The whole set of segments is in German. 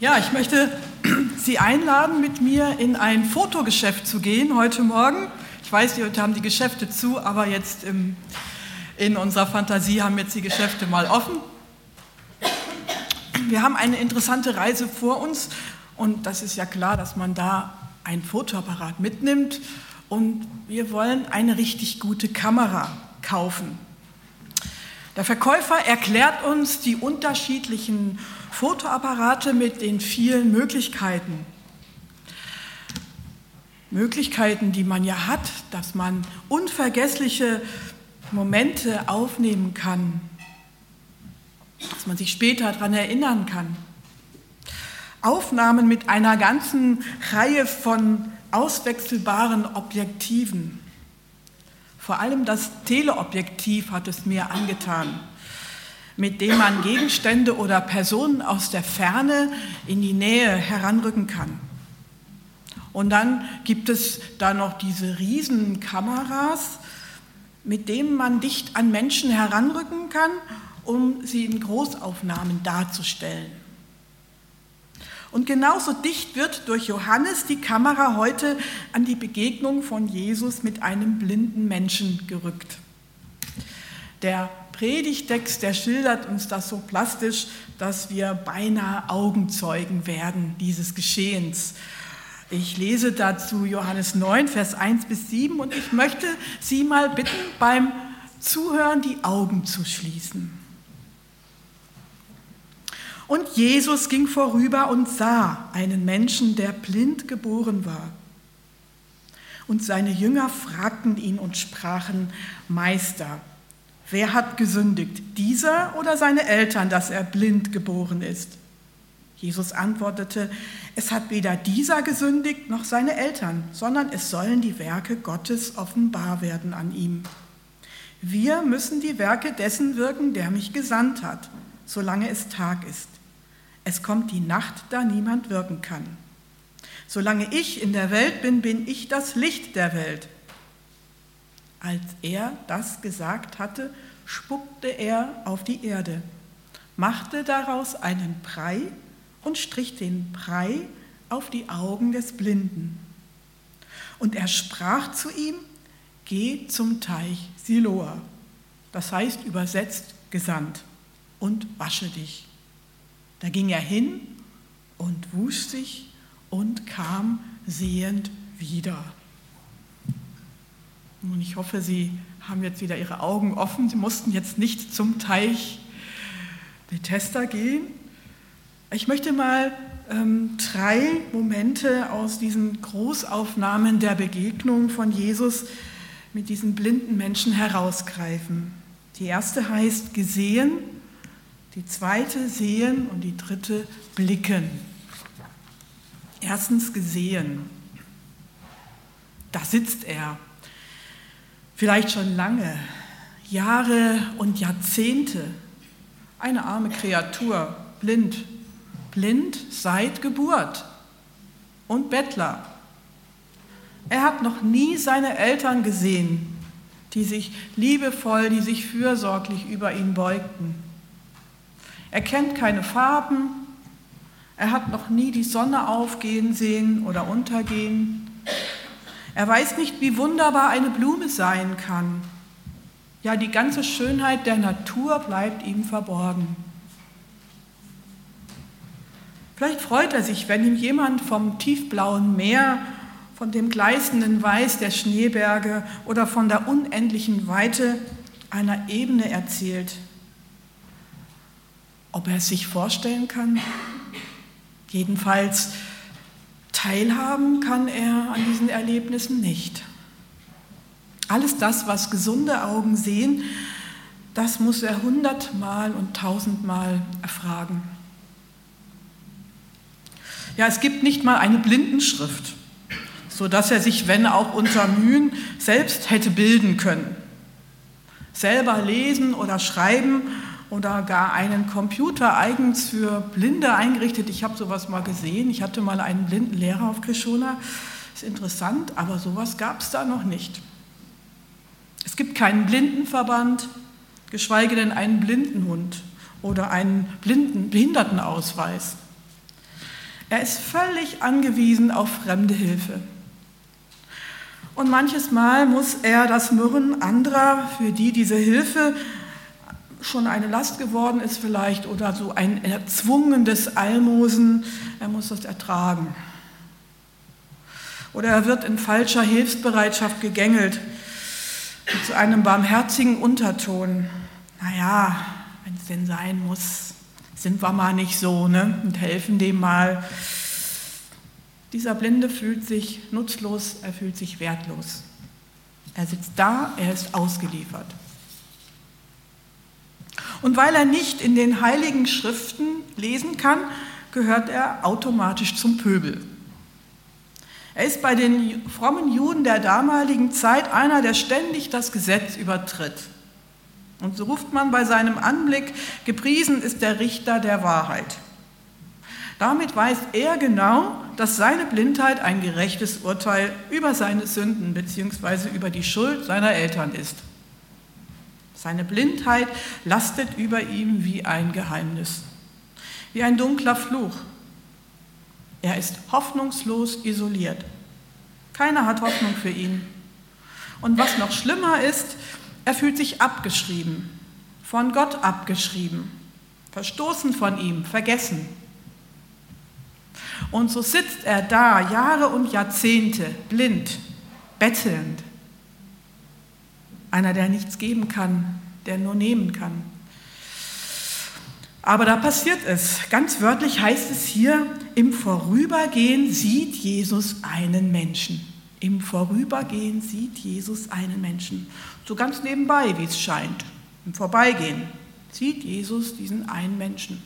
Ja, ich möchte Sie einladen, mit mir in ein Fotogeschäft zu gehen heute Morgen. Ich weiß, heute haben die Geschäfte zu, aber jetzt im, in unserer Fantasie haben jetzt die Geschäfte mal offen. Wir haben eine interessante Reise vor uns und das ist ja klar, dass man da einen Fotoapparat mitnimmt und wir wollen eine richtig gute Kamera kaufen. Der Verkäufer erklärt uns die unterschiedlichen Fotoapparate mit den vielen Möglichkeiten. Möglichkeiten, die man ja hat, dass man unvergessliche Momente aufnehmen kann, dass man sich später daran erinnern kann. Aufnahmen mit einer ganzen Reihe von auswechselbaren Objektiven. Vor allem das Teleobjektiv hat es mir angetan mit dem man Gegenstände oder Personen aus der Ferne in die Nähe heranrücken kann. Und dann gibt es da noch diese Riesenkameras, mit denen man dicht an Menschen heranrücken kann, um sie in Großaufnahmen darzustellen. Und genauso dicht wird durch Johannes die Kamera heute an die Begegnung von Jesus mit einem blinden Menschen gerückt. Der Predigtext, der schildert uns das so plastisch, dass wir beinahe Augenzeugen werden dieses Geschehens. Ich lese dazu Johannes 9, Vers 1 bis 7 und ich möchte Sie mal bitten, beim Zuhören die Augen zu schließen. Und Jesus ging vorüber und sah einen Menschen, der blind geboren war. Und seine Jünger fragten ihn und sprachen, Meister, Wer hat gesündigt, dieser oder seine Eltern, dass er blind geboren ist? Jesus antwortete, es hat weder dieser gesündigt noch seine Eltern, sondern es sollen die Werke Gottes offenbar werden an ihm. Wir müssen die Werke dessen wirken, der mich gesandt hat, solange es Tag ist. Es kommt die Nacht, da niemand wirken kann. Solange ich in der Welt bin, bin ich das Licht der Welt. Als er das gesagt hatte, spuckte er auf die Erde, machte daraus einen Brei und strich den Brei auf die Augen des Blinden. Und er sprach zu ihm, geh zum Teich Siloa, das heißt übersetzt gesandt, und wasche dich. Da ging er hin und wusch sich und kam sehend wieder. Und ich hoffe, Sie haben jetzt wieder Ihre Augen offen. Sie mussten jetzt nicht zum Teich Bethesda gehen. Ich möchte mal ähm, drei Momente aus diesen Großaufnahmen der Begegnung von Jesus mit diesen blinden Menschen herausgreifen. Die erste heißt gesehen, die zweite sehen und die dritte blicken. Erstens gesehen. Da sitzt er vielleicht schon lange, Jahre und Jahrzehnte, eine arme Kreatur, blind, blind seit Geburt und Bettler. Er hat noch nie seine Eltern gesehen, die sich liebevoll, die sich fürsorglich über ihn beugten. Er kennt keine Farben, er hat noch nie die Sonne aufgehen sehen oder untergehen. Er weiß nicht, wie wunderbar eine Blume sein kann. Ja, die ganze Schönheit der Natur bleibt ihm verborgen. Vielleicht freut er sich, wenn ihm jemand vom tiefblauen Meer, von dem gleißenden Weiß der Schneeberge oder von der unendlichen Weite einer Ebene erzählt. Ob er es sich vorstellen kann? Jedenfalls Teilhaben kann er an diesen Erlebnissen nicht. Alles das, was gesunde Augen sehen, das muss er hundertmal und tausendmal erfragen. Ja, es gibt nicht mal eine Blindenschrift, sodass er sich, wenn auch unter Mühen, selbst hätte bilden können. Selber lesen oder schreiben oder gar einen Computer eigens für Blinde eingerichtet. Ich habe sowas mal gesehen. Ich hatte mal einen blinden Lehrer auf Krishona. Ist interessant, aber sowas gab es da noch nicht. Es gibt keinen Blindenverband, geschweige denn einen Blindenhund oder einen blinden Behindertenausweis. Er ist völlig angewiesen auf fremde Hilfe. Und manches Mal muss er das Murren anderer, für die diese Hilfe schon eine Last geworden ist vielleicht oder so ein erzwungenes Almosen, er muss das ertragen. Oder er wird in falscher Hilfsbereitschaft gegängelt zu einem barmherzigen Unterton. Naja, wenn es denn sein muss, sind wir mal nicht so ne? und helfen dem mal. Dieser Blinde fühlt sich nutzlos, er fühlt sich wertlos. Er sitzt da, er ist ausgeliefert. Und weil er nicht in den heiligen Schriften lesen kann, gehört er automatisch zum Pöbel. Er ist bei den frommen Juden der damaligen Zeit einer, der ständig das Gesetz übertritt. Und so ruft man bei seinem Anblick, gepriesen ist der Richter der Wahrheit. Damit weiß er genau, dass seine Blindheit ein gerechtes Urteil über seine Sünden bzw. über die Schuld seiner Eltern ist. Seine Blindheit lastet über ihm wie ein Geheimnis, wie ein dunkler Fluch. Er ist hoffnungslos isoliert. Keiner hat Hoffnung für ihn. Und was noch schlimmer ist, er fühlt sich abgeschrieben, von Gott abgeschrieben, verstoßen von ihm, vergessen. Und so sitzt er da Jahre und Jahrzehnte blind, bettelnd. Einer, der nichts geben kann, der nur nehmen kann. Aber da passiert es. Ganz wörtlich heißt es hier, im Vorübergehen sieht Jesus einen Menschen. Im Vorübergehen sieht Jesus einen Menschen. So ganz nebenbei, wie es scheint. Im Vorbeigehen sieht Jesus diesen einen Menschen.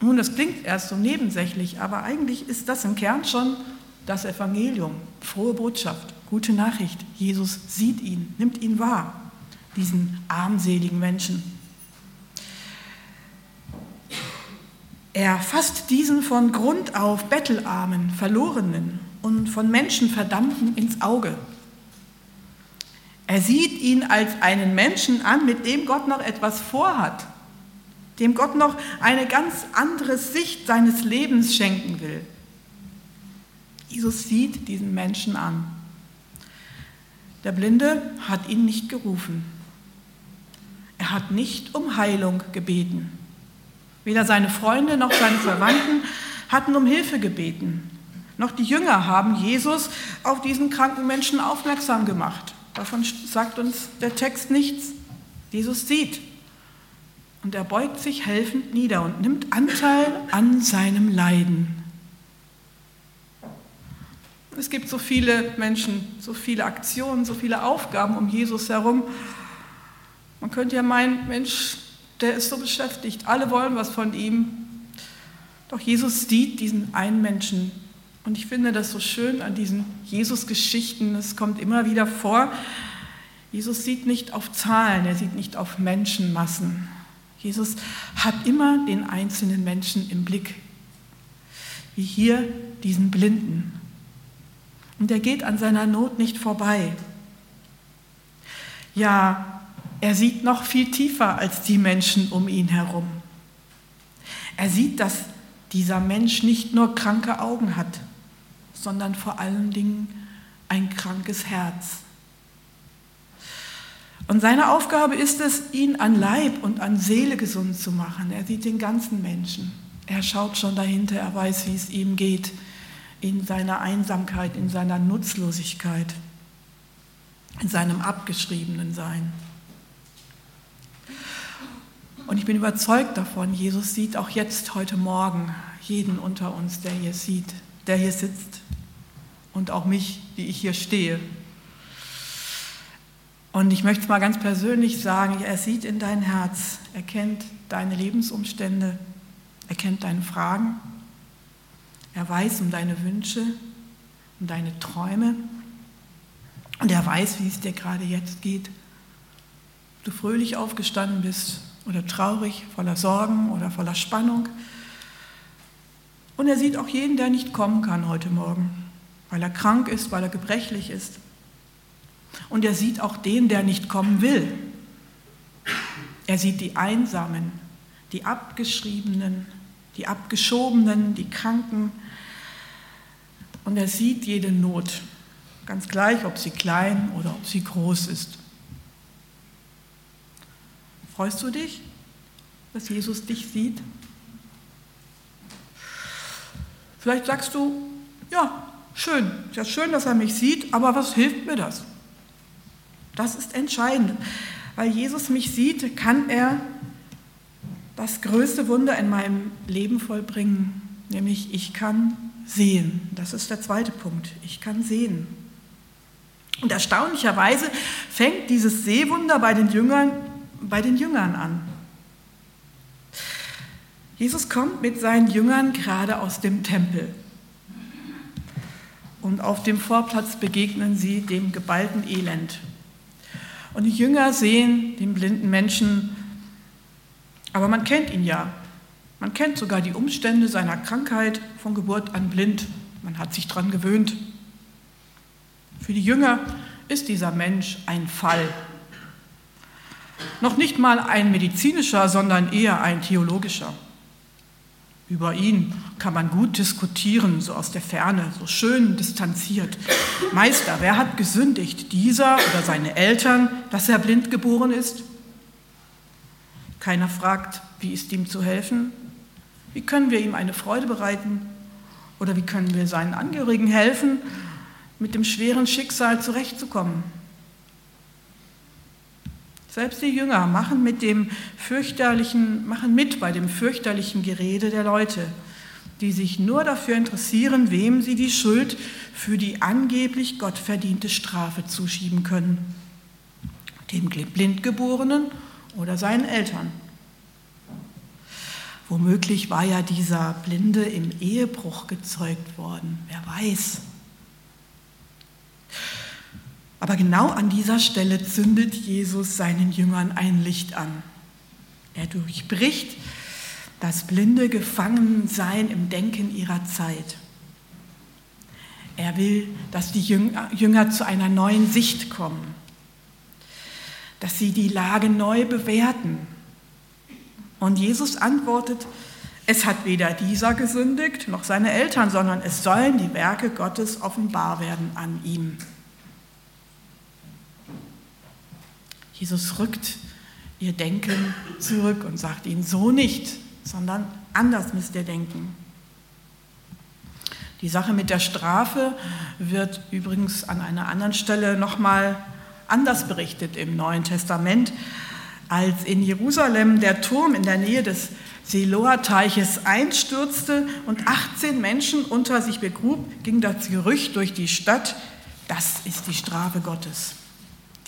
Nun, das klingt erst so nebensächlich, aber eigentlich ist das im Kern schon das Evangelium, frohe Botschaft, gute Nachricht. Jesus sieht ihn, nimmt ihn wahr, diesen armseligen Menschen. Er fasst diesen von Grund auf bettelarmen, verlorenen und von Menschen verdammten ins Auge. Er sieht ihn als einen Menschen an, mit dem Gott noch etwas vorhat dem Gott noch eine ganz andere Sicht seines Lebens schenken will. Jesus sieht diesen Menschen an. Der Blinde hat ihn nicht gerufen. Er hat nicht um Heilung gebeten. Weder seine Freunde noch seine Verwandten hatten um Hilfe gebeten. Noch die Jünger haben Jesus auf diesen kranken Menschen aufmerksam gemacht. Davon sagt uns der Text nichts. Jesus sieht, und er beugt sich helfend nieder und nimmt Anteil an seinem Leiden. Es gibt so viele Menschen, so viele Aktionen, so viele Aufgaben um Jesus herum. Man könnte ja meinen, Mensch, der ist so beschäftigt, alle wollen was von ihm. Doch Jesus sieht diesen einen Menschen. Und ich finde das so schön an diesen Jesus-Geschichten, es kommt immer wieder vor, Jesus sieht nicht auf Zahlen, er sieht nicht auf Menschenmassen, Jesus hat immer den einzelnen Menschen im Blick, wie hier diesen Blinden. Und er geht an seiner Not nicht vorbei. Ja, er sieht noch viel tiefer als die Menschen um ihn herum. Er sieht, dass dieser Mensch nicht nur kranke Augen hat, sondern vor allen Dingen ein krankes Herz. Und seine Aufgabe ist es, ihn an Leib und an Seele gesund zu machen. Er sieht den ganzen Menschen. Er schaut schon dahinter, er weiß, wie es ihm geht, in seiner Einsamkeit, in seiner Nutzlosigkeit, in seinem abgeschriebenen Sein. Und ich bin überzeugt davon, Jesus sieht auch jetzt, heute Morgen, jeden unter uns, der hier sieht, der hier sitzt und auch mich, die ich hier stehe und ich möchte es mal ganz persönlich sagen, er sieht in dein Herz, er kennt deine Lebensumstände, er kennt deine Fragen, er weiß um deine Wünsche, um deine Träume und er weiß, wie es dir gerade jetzt geht. Ob du fröhlich aufgestanden bist oder traurig, voller Sorgen oder voller Spannung. Und er sieht auch jeden, der nicht kommen kann heute Morgen, weil er krank ist, weil er gebrechlich ist, und er sieht auch den, der nicht kommen will. Er sieht die Einsamen, die Abgeschriebenen, die Abgeschobenen, die Kranken. Und er sieht jede Not, ganz gleich, ob sie klein oder ob sie groß ist. Freust du dich, dass Jesus dich sieht? Vielleicht sagst du, ja, schön, ist ja schön, dass er mich sieht, aber was hilft mir das? Das ist entscheidend. Weil Jesus mich sieht, kann er das größte Wunder in meinem Leben vollbringen, nämlich ich kann sehen. Das ist der zweite Punkt. Ich kann sehen. Und erstaunlicherweise fängt dieses Sehwunder bei den Jüngern, bei den Jüngern an. Jesus kommt mit seinen Jüngern gerade aus dem Tempel. Und auf dem Vorplatz begegnen sie dem geballten Elend. Und die Jünger sehen den blinden Menschen, aber man kennt ihn ja. Man kennt sogar die Umstände seiner Krankheit von Geburt an blind. Man hat sich daran gewöhnt. Für die Jünger ist dieser Mensch ein Fall. Noch nicht mal ein medizinischer, sondern eher ein theologischer. Über ihn kann man gut diskutieren, so aus der Ferne, so schön distanziert. Meister, wer hat gesündigt, dieser oder seine Eltern, dass er blind geboren ist? Keiner fragt, wie ist ihm zu helfen? Wie können wir ihm eine Freude bereiten? Oder wie können wir seinen Angehörigen helfen, mit dem schweren Schicksal zurechtzukommen? Selbst die Jünger machen mit dem fürchterlichen, machen mit bei dem fürchterlichen Gerede der Leute, die sich nur dafür interessieren, wem sie die Schuld für die angeblich Gott verdiente Strafe zuschieben können. Dem Blindgeborenen oder seinen Eltern. Womöglich war ja dieser Blinde im Ehebruch gezeugt worden, wer weiß. Aber genau an dieser Stelle zündet Jesus seinen Jüngern ein Licht an. Er durchbricht das blinde Gefangensein im Denken ihrer Zeit. Er will, dass die Jünger zu einer neuen Sicht kommen, dass sie die Lage neu bewerten. Und Jesus antwortet, es hat weder dieser gesündigt noch seine Eltern, sondern es sollen die Werke Gottes offenbar werden an ihm. Jesus rückt ihr Denken zurück und sagt ihnen so nicht, sondern anders müsst ihr denken. Die Sache mit der Strafe wird übrigens an einer anderen Stelle nochmal anders berichtet im Neuen Testament. Als in Jerusalem der Turm in der Nähe des Siloa-Teiches einstürzte und 18 Menschen unter sich begrub, ging das Gerücht durch die Stadt, das ist die Strafe Gottes.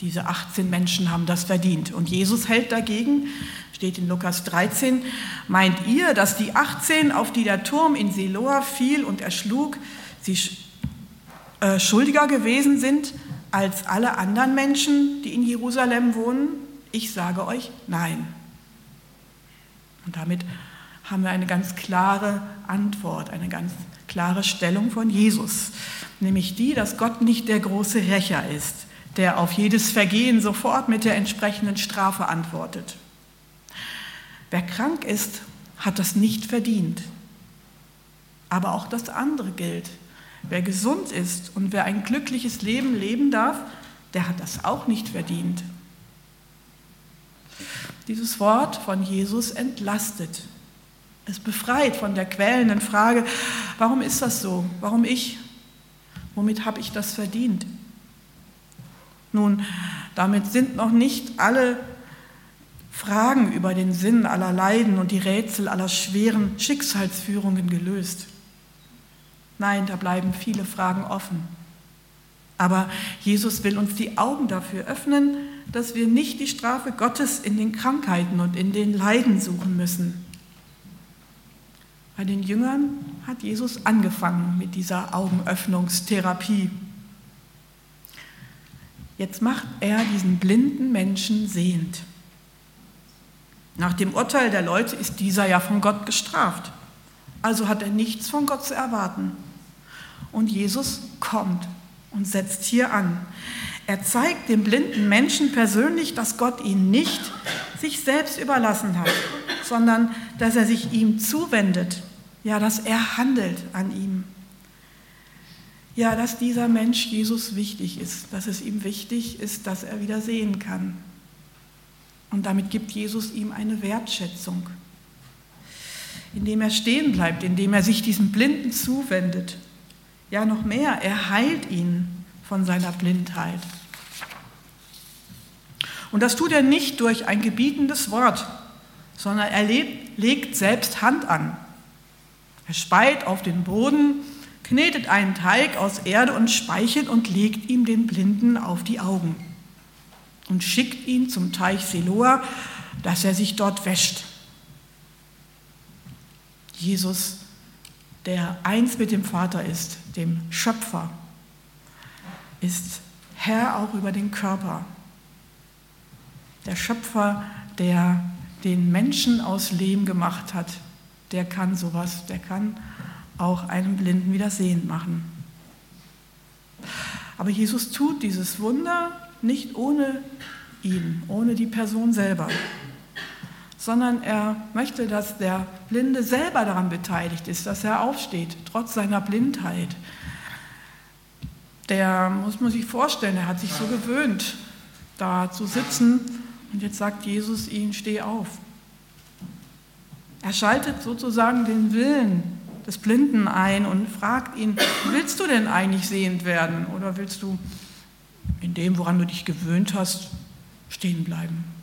Diese 18 Menschen haben das verdient. Und Jesus hält dagegen, steht in Lukas 13, meint ihr, dass die 18, auf die der Turm in Siloa fiel und erschlug, sie äh, schuldiger gewesen sind als alle anderen Menschen, die in Jerusalem wohnen? Ich sage euch, nein. Und damit haben wir eine ganz klare Antwort, eine ganz klare Stellung von Jesus, nämlich die, dass Gott nicht der große Rächer ist, der auf jedes Vergehen sofort mit der entsprechenden Strafe antwortet. Wer krank ist, hat das nicht verdient. Aber auch das andere gilt. Wer gesund ist und wer ein glückliches Leben leben darf, der hat das auch nicht verdient. Dieses Wort von Jesus entlastet. Es befreit von der quälenden Frage, warum ist das so? Warum ich? Womit habe ich das verdient? Nun, damit sind noch nicht alle Fragen über den Sinn aller Leiden und die Rätsel aller schweren Schicksalsführungen gelöst. Nein, da bleiben viele Fragen offen. Aber Jesus will uns die Augen dafür öffnen, dass wir nicht die Strafe Gottes in den Krankheiten und in den Leiden suchen müssen. Bei den Jüngern hat Jesus angefangen mit dieser Augenöffnungstherapie. Jetzt macht er diesen blinden Menschen sehend. Nach dem Urteil der Leute ist dieser ja von Gott gestraft. Also hat er nichts von Gott zu erwarten. Und Jesus kommt und setzt hier an. Er zeigt dem blinden Menschen persönlich, dass Gott ihn nicht sich selbst überlassen hat, sondern dass er sich ihm zuwendet, ja, dass er handelt an ihm. Ja, dass dieser Mensch Jesus wichtig ist, dass es ihm wichtig ist, dass er wieder sehen kann. Und damit gibt Jesus ihm eine Wertschätzung, indem er stehen bleibt, indem er sich diesem Blinden zuwendet. Ja, noch mehr, er heilt ihn von seiner Blindheit. Und das tut er nicht durch ein gebietendes Wort, sondern er legt selbst Hand an. Er speit auf den Boden, knetet einen Teig aus Erde und Speichel und legt ihm den Blinden auf die Augen und schickt ihn zum Teich Siloa, dass er sich dort wäscht. Jesus, der eins mit dem Vater ist, dem Schöpfer, ist Herr auch über den Körper. Der Schöpfer, der den Menschen aus Lehm gemacht hat, der kann sowas, der kann auch einem Blinden wieder sehend machen. Aber Jesus tut dieses Wunder nicht ohne ihn, ohne die Person selber, sondern er möchte, dass der Blinde selber daran beteiligt ist, dass er aufsteht, trotz seiner Blindheit. Der muss man sich vorstellen, er hat sich so gewöhnt, da zu sitzen und jetzt sagt Jesus ihn, steh auf. Er schaltet sozusagen den Willen des Blinden ein und fragt ihn, willst du denn eigentlich sehend werden oder willst du in dem, woran du dich gewöhnt hast, stehen bleiben?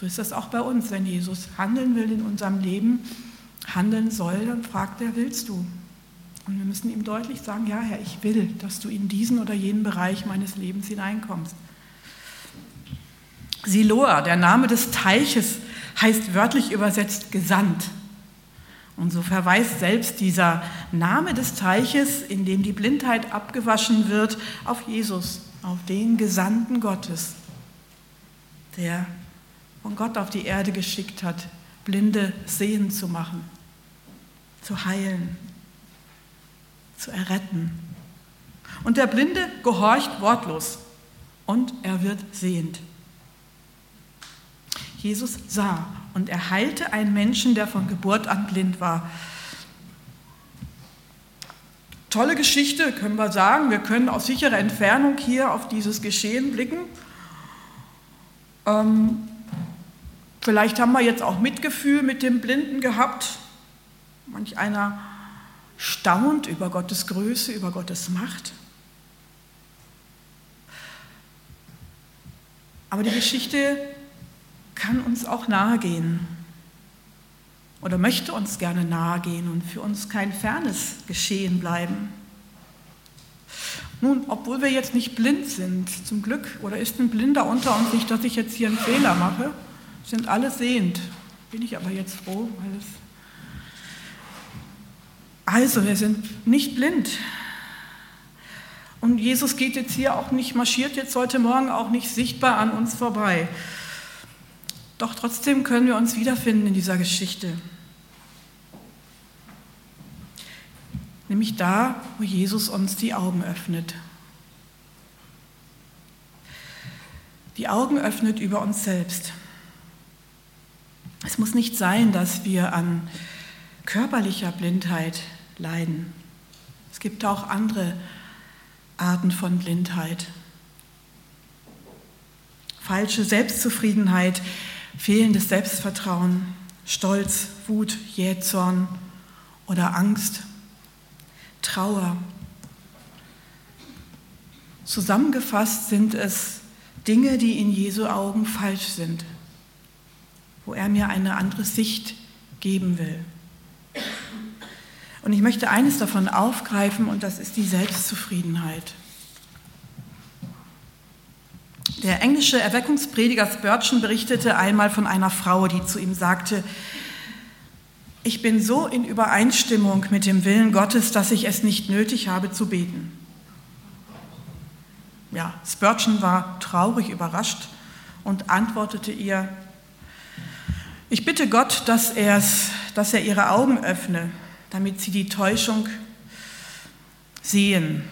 So ist das auch bei uns, wenn Jesus handeln will in unserem Leben, handeln soll, dann fragt er, willst du? Und wir müssen ihm deutlich sagen, ja Herr, ich will, dass du in diesen oder jenen Bereich meines Lebens hineinkommst. Siloa, der Name des Teiches, heißt wörtlich übersetzt gesandt. Und so verweist selbst dieser Name des Teiches, in dem die Blindheit abgewaschen wird, auf Jesus, auf den Gesandten Gottes, der von Gott auf die Erde geschickt hat, Blinde sehen zu machen, zu heilen, zu erretten. Und der Blinde gehorcht wortlos und er wird sehend. Jesus sah und er heilte einen Menschen, der von Geburt an blind war. Tolle Geschichte, können wir sagen. Wir können aus sicherer Entfernung hier auf dieses Geschehen blicken. Ähm, vielleicht haben wir jetzt auch Mitgefühl mit dem Blinden gehabt. Manch einer staunt über Gottes Größe, über Gottes Macht. Aber die Geschichte kann uns auch nahe gehen oder möchte uns gerne nahe gehen und für uns kein fernes Geschehen bleiben. Nun, obwohl wir jetzt nicht blind sind, zum Glück, oder ist ein Blinder unter uns nicht, dass ich jetzt hier einen Fehler mache, sind alle sehend. Bin ich aber jetzt froh, weil es. Also, wir sind nicht blind. Und Jesus geht jetzt hier auch nicht, marschiert jetzt heute Morgen auch nicht sichtbar an uns vorbei. Doch trotzdem können wir uns wiederfinden in dieser Geschichte. Nämlich da, wo Jesus uns die Augen öffnet. Die Augen öffnet über uns selbst. Muss nicht sein, dass wir an körperlicher Blindheit leiden. Es gibt auch andere Arten von Blindheit. Falsche Selbstzufriedenheit, fehlendes Selbstvertrauen, Stolz, Wut, Jähzorn oder Angst, Trauer. Zusammengefasst sind es Dinge, die in Jesu Augen falsch sind, wo er mir eine andere Sicht geben will. Und ich möchte eines davon aufgreifen und das ist die Selbstzufriedenheit. Der englische Erweckungsprediger Spurgeon berichtete einmal von einer Frau, die zu ihm sagte, ich bin so in Übereinstimmung mit dem Willen Gottes, dass ich es nicht nötig habe zu beten. Ja, Spurgeon war traurig überrascht und antwortete ihr, ich bitte Gott, dass, dass er ihre Augen öffne, damit sie die Täuschung sehen,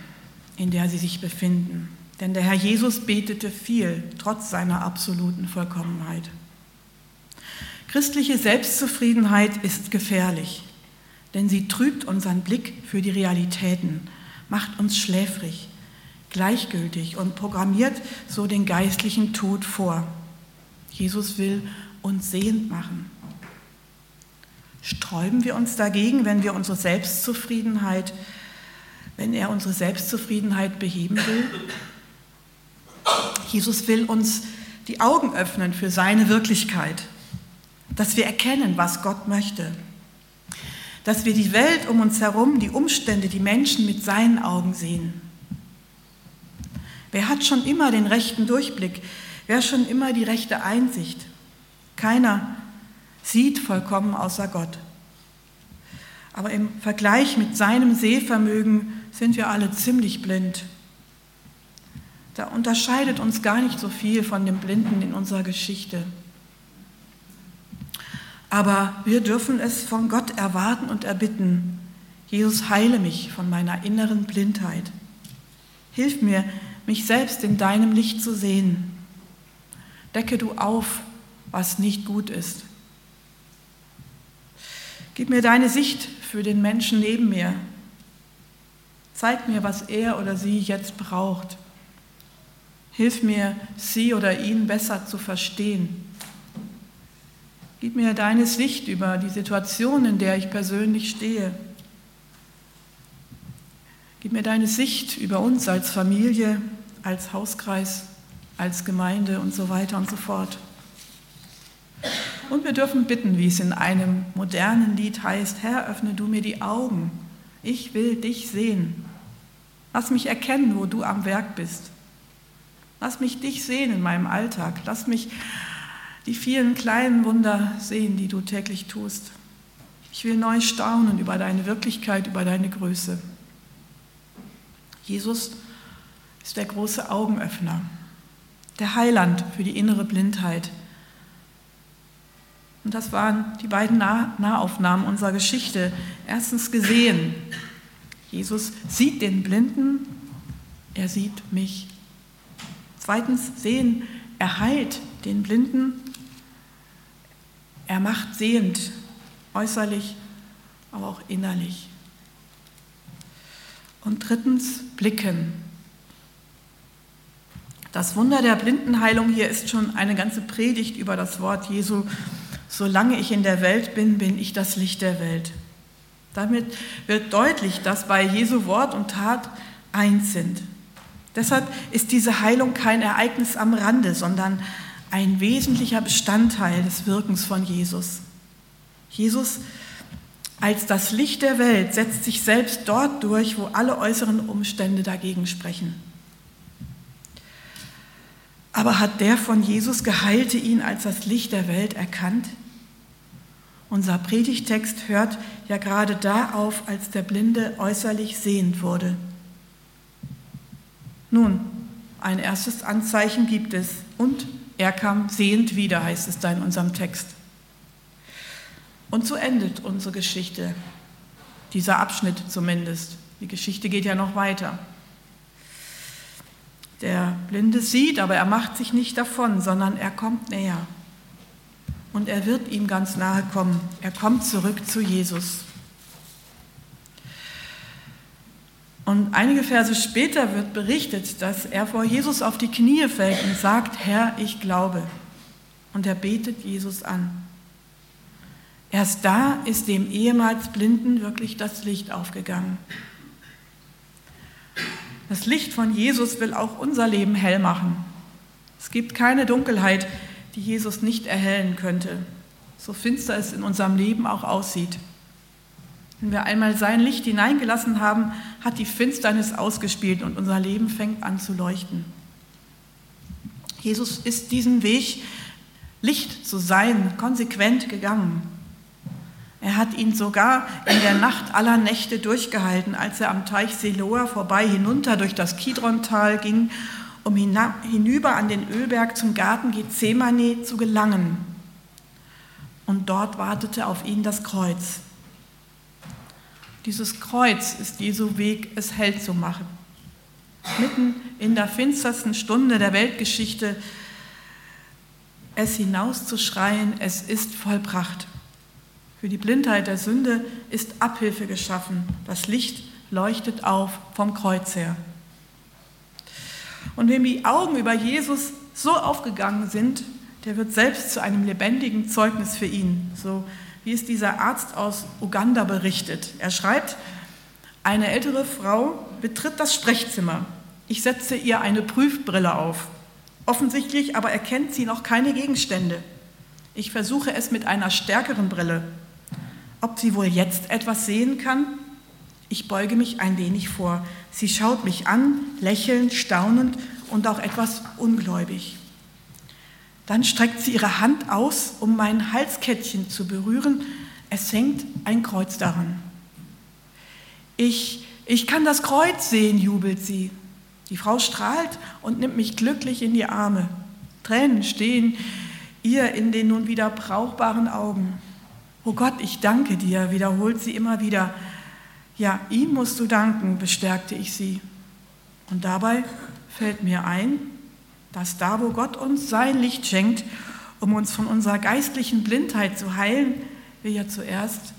in der sie sich befinden. Denn der Herr Jesus betete viel, trotz seiner absoluten Vollkommenheit. Christliche Selbstzufriedenheit ist gefährlich, denn sie trübt unseren Blick für die Realitäten, macht uns schläfrig, gleichgültig und programmiert so den geistlichen Tod vor. Jesus will uns sehend machen. Sträuben wir uns dagegen, wenn wir unsere Selbstzufriedenheit, wenn er unsere Selbstzufriedenheit beheben will? Jesus will uns die Augen öffnen für seine Wirklichkeit, dass wir erkennen, was Gott möchte, dass wir die Welt um uns herum, die Umstände, die Menschen mit seinen Augen sehen. Wer hat schon immer den rechten Durchblick? Wer schon immer die rechte Einsicht? Keiner sieht vollkommen außer Gott. Aber im Vergleich mit seinem Sehvermögen sind wir alle ziemlich blind. Da unterscheidet uns gar nicht so viel von dem Blinden in unserer Geschichte. Aber wir dürfen es von Gott erwarten und erbitten. Jesus, heile mich von meiner inneren Blindheit. Hilf mir, mich selbst in deinem Licht zu sehen. Decke du auf, was nicht gut ist. Gib mir deine Sicht für den Menschen neben mir. Zeig mir, was er oder sie jetzt braucht. Hilf mir, sie oder ihn besser zu verstehen. Gib mir deine Sicht über die Situation, in der ich persönlich stehe. Gib mir deine Sicht über uns als Familie, als Hauskreis, als Gemeinde und so weiter und so fort. Und wir dürfen bitten, wie es in einem modernen Lied heißt, Herr, öffne du mir die Augen. Ich will dich sehen. Lass mich erkennen, wo du am Werk bist. Lass mich dich sehen in meinem Alltag. Lass mich die vielen kleinen Wunder sehen, die du täglich tust. Ich will neu staunen über deine Wirklichkeit, über deine Größe. Jesus ist der große Augenöffner, der Heiland für die innere Blindheit. Und das waren die beiden Nahaufnahmen unserer Geschichte. Erstens gesehen. Jesus sieht den Blinden, er sieht mich. Zweitens sehen, er heilt den Blinden, er macht sehend, äußerlich, aber auch innerlich. Und drittens blicken. Das Wunder der Blindenheilung hier ist schon eine ganze Predigt über das Wort Jesu. Solange ich in der Welt bin, bin ich das Licht der Welt. Damit wird deutlich, dass bei Jesu Wort und Tat eins sind. Deshalb ist diese Heilung kein Ereignis am Rande, sondern ein wesentlicher Bestandteil des Wirkens von Jesus. Jesus als das Licht der Welt setzt sich selbst dort durch, wo alle äußeren Umstände dagegen sprechen. Aber hat der von Jesus Geheilte ihn als das Licht der Welt erkannt? Unser Predigtext hört ja gerade da auf, als der Blinde äußerlich sehend wurde. Nun, ein erstes Anzeichen gibt es. Und er kam sehend wieder, heißt es da in unserem Text. Und so endet unsere Geschichte, dieser Abschnitt zumindest. Die Geschichte geht ja noch weiter. Der Blinde sieht, aber er macht sich nicht davon, sondern er kommt näher. Und er wird ihm ganz nahe kommen. Er kommt zurück zu Jesus. Und einige Verse später wird berichtet, dass er vor Jesus auf die Knie fällt und sagt, Herr, ich glaube. Und er betet Jesus an. Erst da ist dem ehemals Blinden wirklich das Licht aufgegangen. Das Licht von Jesus will auch unser Leben hell machen. Es gibt keine Dunkelheit, die Jesus nicht erhellen könnte, so finster es in unserem Leben auch aussieht. Wenn wir einmal sein Licht hineingelassen haben, hat die Finsternis ausgespielt und unser Leben fängt an zu leuchten. Jesus ist diesen Weg, Licht zu sein, konsequent gegangen. Er hat ihn sogar in der Nacht aller Nächte durchgehalten, als er am Teich Siloa vorbei hinunter durch das Kidrontal ging, um hinüber an den Ölberg zum Garten Gethsemane zu gelangen. Und dort wartete auf ihn das Kreuz. Dieses Kreuz ist Jesu Weg, es hell zu machen. Mitten in der finstersten Stunde der Weltgeschichte es hinauszuschreien, es ist vollbracht. Für die Blindheit der Sünde ist Abhilfe geschaffen. Das Licht leuchtet auf vom Kreuz her. Und wem die Augen über Jesus so aufgegangen sind, der wird selbst zu einem lebendigen Zeugnis für ihn, so wie es dieser Arzt aus Uganda berichtet. Er schreibt, eine ältere Frau betritt das Sprechzimmer. Ich setze ihr eine Prüfbrille auf. Offensichtlich aber erkennt sie noch keine Gegenstände. Ich versuche es mit einer stärkeren Brille. Ob sie wohl jetzt etwas sehen kann? Ich beuge mich ein wenig vor. Sie schaut mich an, lächelnd, staunend und auch etwas ungläubig. Dann streckt sie ihre Hand aus, um mein Halskettchen zu berühren. Es hängt ein Kreuz daran. Ich, ich kann das Kreuz sehen, jubelt sie. Die Frau strahlt und nimmt mich glücklich in die Arme. Tränen stehen ihr in den nun wieder brauchbaren Augen. Oh Gott, ich danke dir, wiederholt sie immer wieder. Ja, ihm musst du danken, bestärkte ich sie. Und dabei fällt mir ein, dass da, wo Gott uns sein Licht schenkt, um uns von unserer geistlichen Blindheit zu heilen, wir ja zuerst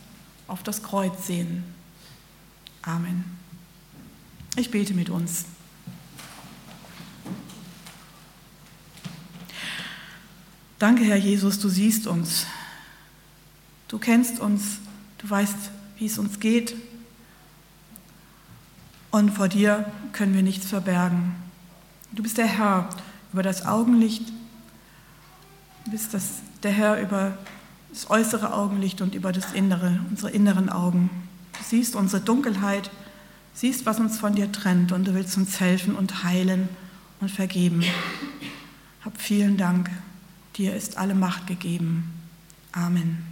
auf das Kreuz sehen. Amen. Ich bete mit uns. Danke, Herr Jesus, du siehst uns. Du kennst uns, du weißt, wie es uns geht. Und vor dir können wir nichts verbergen. Du bist der Herr über das Augenlicht, du bist das, der Herr über das äußere Augenlicht und über das Innere, unsere inneren Augen. Du siehst unsere Dunkelheit, siehst, was uns von dir trennt und du willst uns helfen und heilen und vergeben. Hab vielen Dank. Dir ist alle Macht gegeben. Amen.